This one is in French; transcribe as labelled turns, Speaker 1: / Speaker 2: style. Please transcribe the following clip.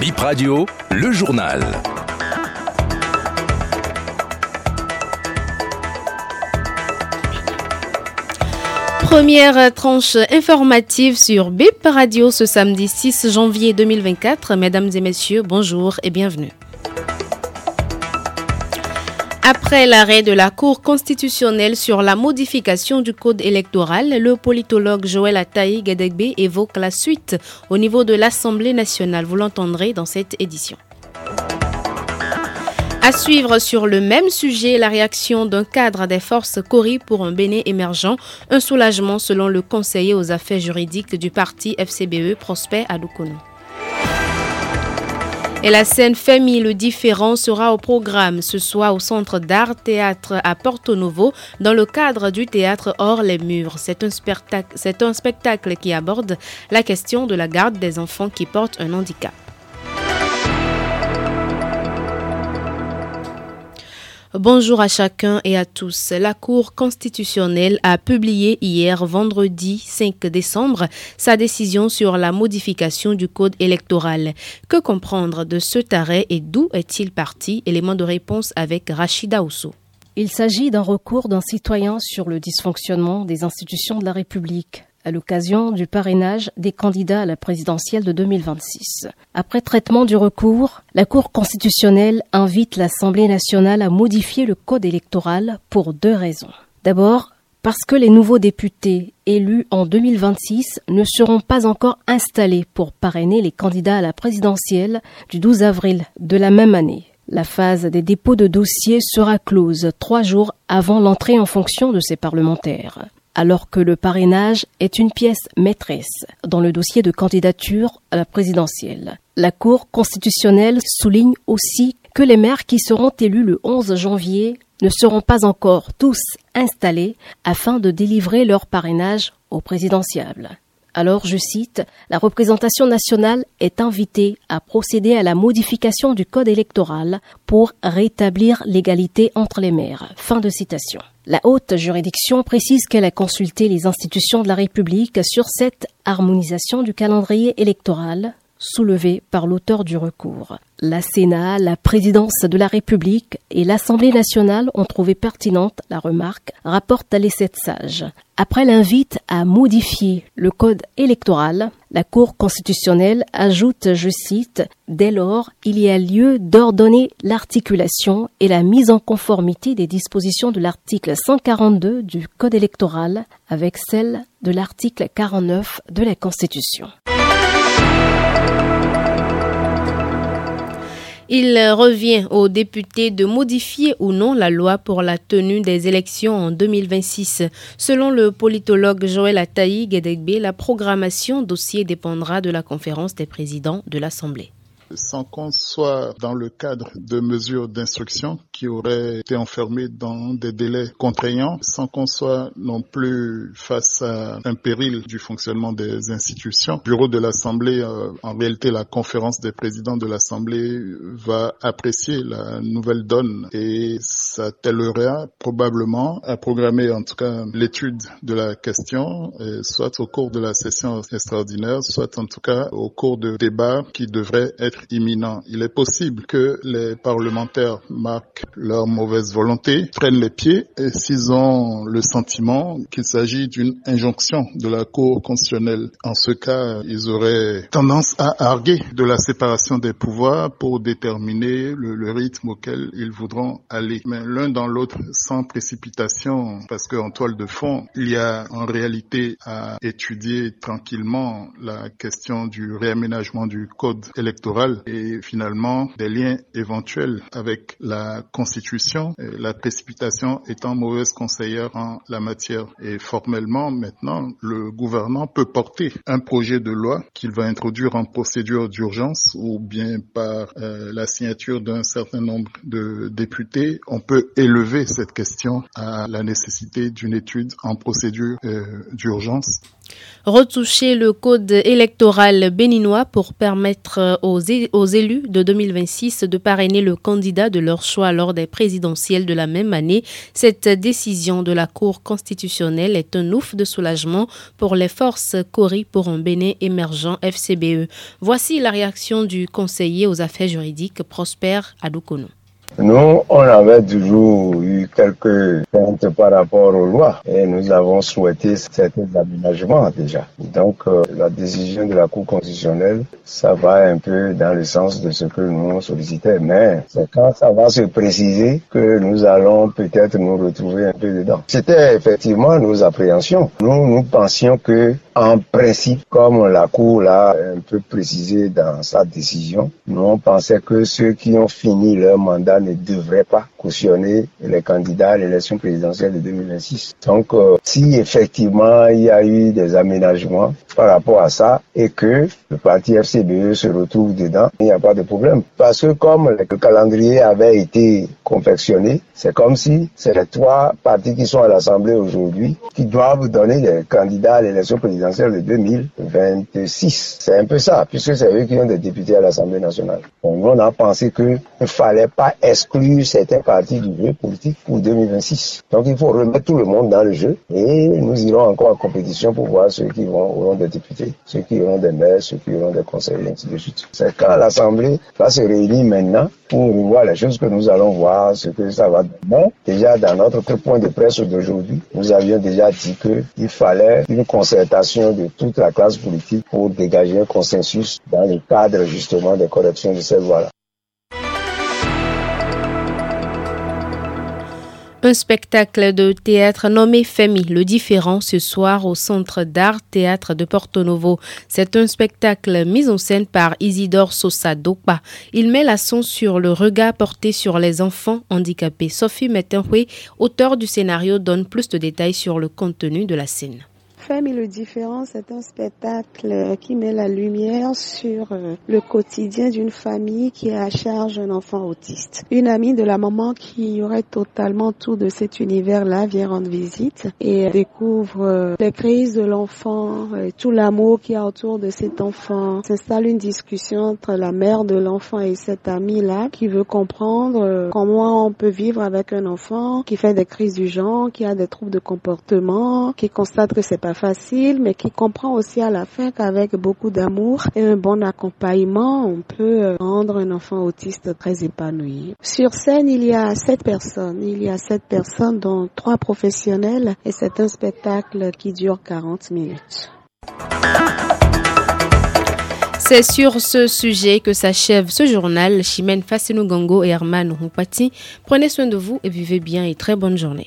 Speaker 1: Bip Radio, le journal.
Speaker 2: Première tranche informative sur BIP Radio ce samedi 6 janvier 2024. Mesdames et messieurs, bonjour et bienvenue. Après l'arrêt de la Cour constitutionnelle sur la modification du code électoral, le politologue Joël Ataï Gedegbe évoque la suite au niveau de l'Assemblée nationale. Vous l'entendrez dans cette édition. À suivre sur le même sujet, la réaction d'un cadre des forces Cori pour un Bénin émergent, un soulagement selon le conseiller aux affaires juridiques du parti FCBE Prosper Adoukono. Et la scène Famille le différent sera au programme ce soir au Centre d'art théâtre à Porto Novo dans le cadre du théâtre Hors les murs. C'est un, un spectacle qui aborde la question de la garde des enfants qui portent un handicap. Bonjour à chacun et à tous. La Cour constitutionnelle a publié hier, vendredi 5 décembre, sa décision sur la modification du code électoral. Que comprendre de ce arrêt et d'où est-il parti? Élément de réponse avec Rachida Ousso.
Speaker 3: Il s'agit d'un recours d'un citoyen sur le dysfonctionnement des institutions de la République à l'occasion du parrainage des candidats à la présidentielle de 2026. Après traitement du recours, la Cour constitutionnelle invite l'Assemblée nationale à modifier le code électoral pour deux raisons. D'abord, parce que les nouveaux députés élus en 2026 ne seront pas encore installés pour parrainer les candidats à la présidentielle du 12 avril de la même année. La phase des dépôts de dossiers sera close trois jours avant l'entrée en fonction de ces parlementaires alors que le parrainage est une pièce maîtresse dans le dossier de candidature à la présidentielle. La Cour constitutionnelle souligne aussi que les maires qui seront élus le 11 janvier ne seront pas encore tous installés afin de délivrer leur parrainage au présidentiable. Alors, je cite, la représentation nationale est invitée à procéder à la modification du code électoral pour rétablir l'égalité entre les maires. Fin de citation. La haute juridiction précise qu'elle a consulté les institutions de la République sur cette harmonisation du calendrier électoral soulevée par l'auteur du recours. La Sénat, la présidence de la République et l'Assemblée nationale ont trouvé pertinente la remarque, rapporte les sept sages. Après l'invite à modifier le code électoral, la Cour constitutionnelle ajoute, je cite, Dès lors, il y a lieu d'ordonner l'articulation et la mise en conformité des dispositions de l'article 142 du Code électoral avec celles de l'article 49 de la Constitution.
Speaker 2: Il revient aux députés de modifier ou non la loi pour la tenue des élections en 2026. Selon le politologue Joël Ataï Gedegbe, la programmation dossier dépendra de la conférence des présidents de l'Assemblée
Speaker 4: sans qu'on soit dans le cadre de mesures d'instruction qui auraient été enfermées dans des délais contraignants, sans qu'on soit non plus face à un péril du fonctionnement des institutions. bureau de l'Assemblée, euh, en réalité, la conférence des présidents de l'Assemblée va apprécier la nouvelle donne et ça tellera probablement à programmer en tout cas l'étude de la question, soit au cours de la session extraordinaire, soit en tout cas au cours de débats qui devraient être imminent. Il est possible que les parlementaires marquent leur mauvaise volonté, prennent les pieds et s'ils ont le sentiment qu'il s'agit d'une injonction de la Cour constitutionnelle, en ce cas, ils auraient tendance à arguer de la séparation des pouvoirs pour déterminer le, le rythme auquel ils voudront aller. Mais l'un dans l'autre sans précipitation, parce qu'en toile de fond, il y a en réalité à étudier tranquillement la question du réaménagement du code électoral et finalement des liens éventuels avec la Constitution, la précipitation étant mauvaise conseillère en la matière. Et formellement, maintenant, le gouvernement peut porter un projet de loi qu'il va introduire en procédure d'urgence ou bien par euh, la signature d'un certain nombre de députés. On peut élever cette question à la nécessité d'une étude en procédure euh, d'urgence.
Speaker 2: Retoucher le code électoral béninois pour permettre aux, élus de 2026 de parrainer le candidat de leur choix lors des présidentielles de la même année. Cette décision de la Cour constitutionnelle est un ouf de soulagement pour les forces Cori pour un Bénin émergent FCBE. Voici la réaction du conseiller aux affaires juridiques Prosper Adoukono.
Speaker 5: Nous, on avait toujours eu quelques craintes par rapport aux lois et nous avons souhaité certains aménagements déjà. Donc, euh, la décision de la Cour constitutionnelle, ça va un peu dans le sens de ce que nous sollicitait, mais c'est quand ça va se préciser que nous allons peut-être nous retrouver un peu dedans. C'était effectivement nos appréhensions. Nous, nous pensions que en principe, comme la Cour l'a un peu précisé dans sa décision, nous on pensait que ceux qui ont fini leur mandat ne devraient pas cautionner les candidats à l'élection présidentielle de 2026. Donc, euh, si effectivement il y a eu des aménagements par rapport à ça et que le parti FCBE se retrouve dedans, il n'y a pas de problème. Parce que comme le calendrier avait été confectionné, c'est comme si c'est les trois partis qui sont à l'Assemblée aujourd'hui qui doivent donner des candidats à l'élection présidentielle de 2026. C'est un peu ça, puisque c'est eux qui ont des députés à l'Assemblée nationale. Donc, on a pensé qu'il ne fallait pas exclure certains partis du jeu politique pour 2026. Donc il faut remettre tout le monde dans le jeu et nous irons encore en compétition pour voir ceux qui auront des députés, ceux qui auront des maires, ceux qui auront des conseillers, ainsi de suite. C'est quand l'Assemblée va se réunir maintenant pour voir les choses que nous allons voir, ce que ça va donner. Déjà, dans notre point de presse d'aujourd'hui, nous avions déjà dit qu'il fallait une concertation de toute la classe politique pour dégager un consensus dans le cadre justement des corrections de cette voie-là.
Speaker 2: Un spectacle de théâtre nommé Femi, le différent, ce soir au Centre d'art théâtre de Porto Novo. C'est un spectacle mis en scène par Isidore Sosa Dopa. Il met l'accent sur le regard porté sur les enfants handicapés. Sophie Mettenhue, auteur du scénario, donne plus de détails sur le contenu de la scène.
Speaker 6: Femme le différent, c'est un spectacle qui met la lumière sur euh, le quotidien d'une famille qui a à charge un enfant autiste. Une amie de la maman qui aurait totalement tout de cet univers-là vient rendre visite et découvre euh, les crises de l'enfant, tout l'amour qu'il y a autour de cet enfant. S'installe une discussion entre la mère de l'enfant et cette amie-là qui veut comprendre euh, comment on peut vivre avec un enfant qui fait des crises du genre, qui a des troubles de comportement, qui constate que c'est pas facile, mais qui comprend aussi à la fin qu'avec beaucoup d'amour et un bon accompagnement, on peut euh, rendre un enfant autiste très épanoui. Sur scène, il y a sept personnes. Il y a sept personnes, dont trois professionnels, et c'est un spectacle qui dure 40 minutes.
Speaker 2: C'est sur ce sujet que s'achève ce journal. Chimène Fassino Gango et Herman Roupati. Prenez soin de vous et vivez bien et très bonne journée.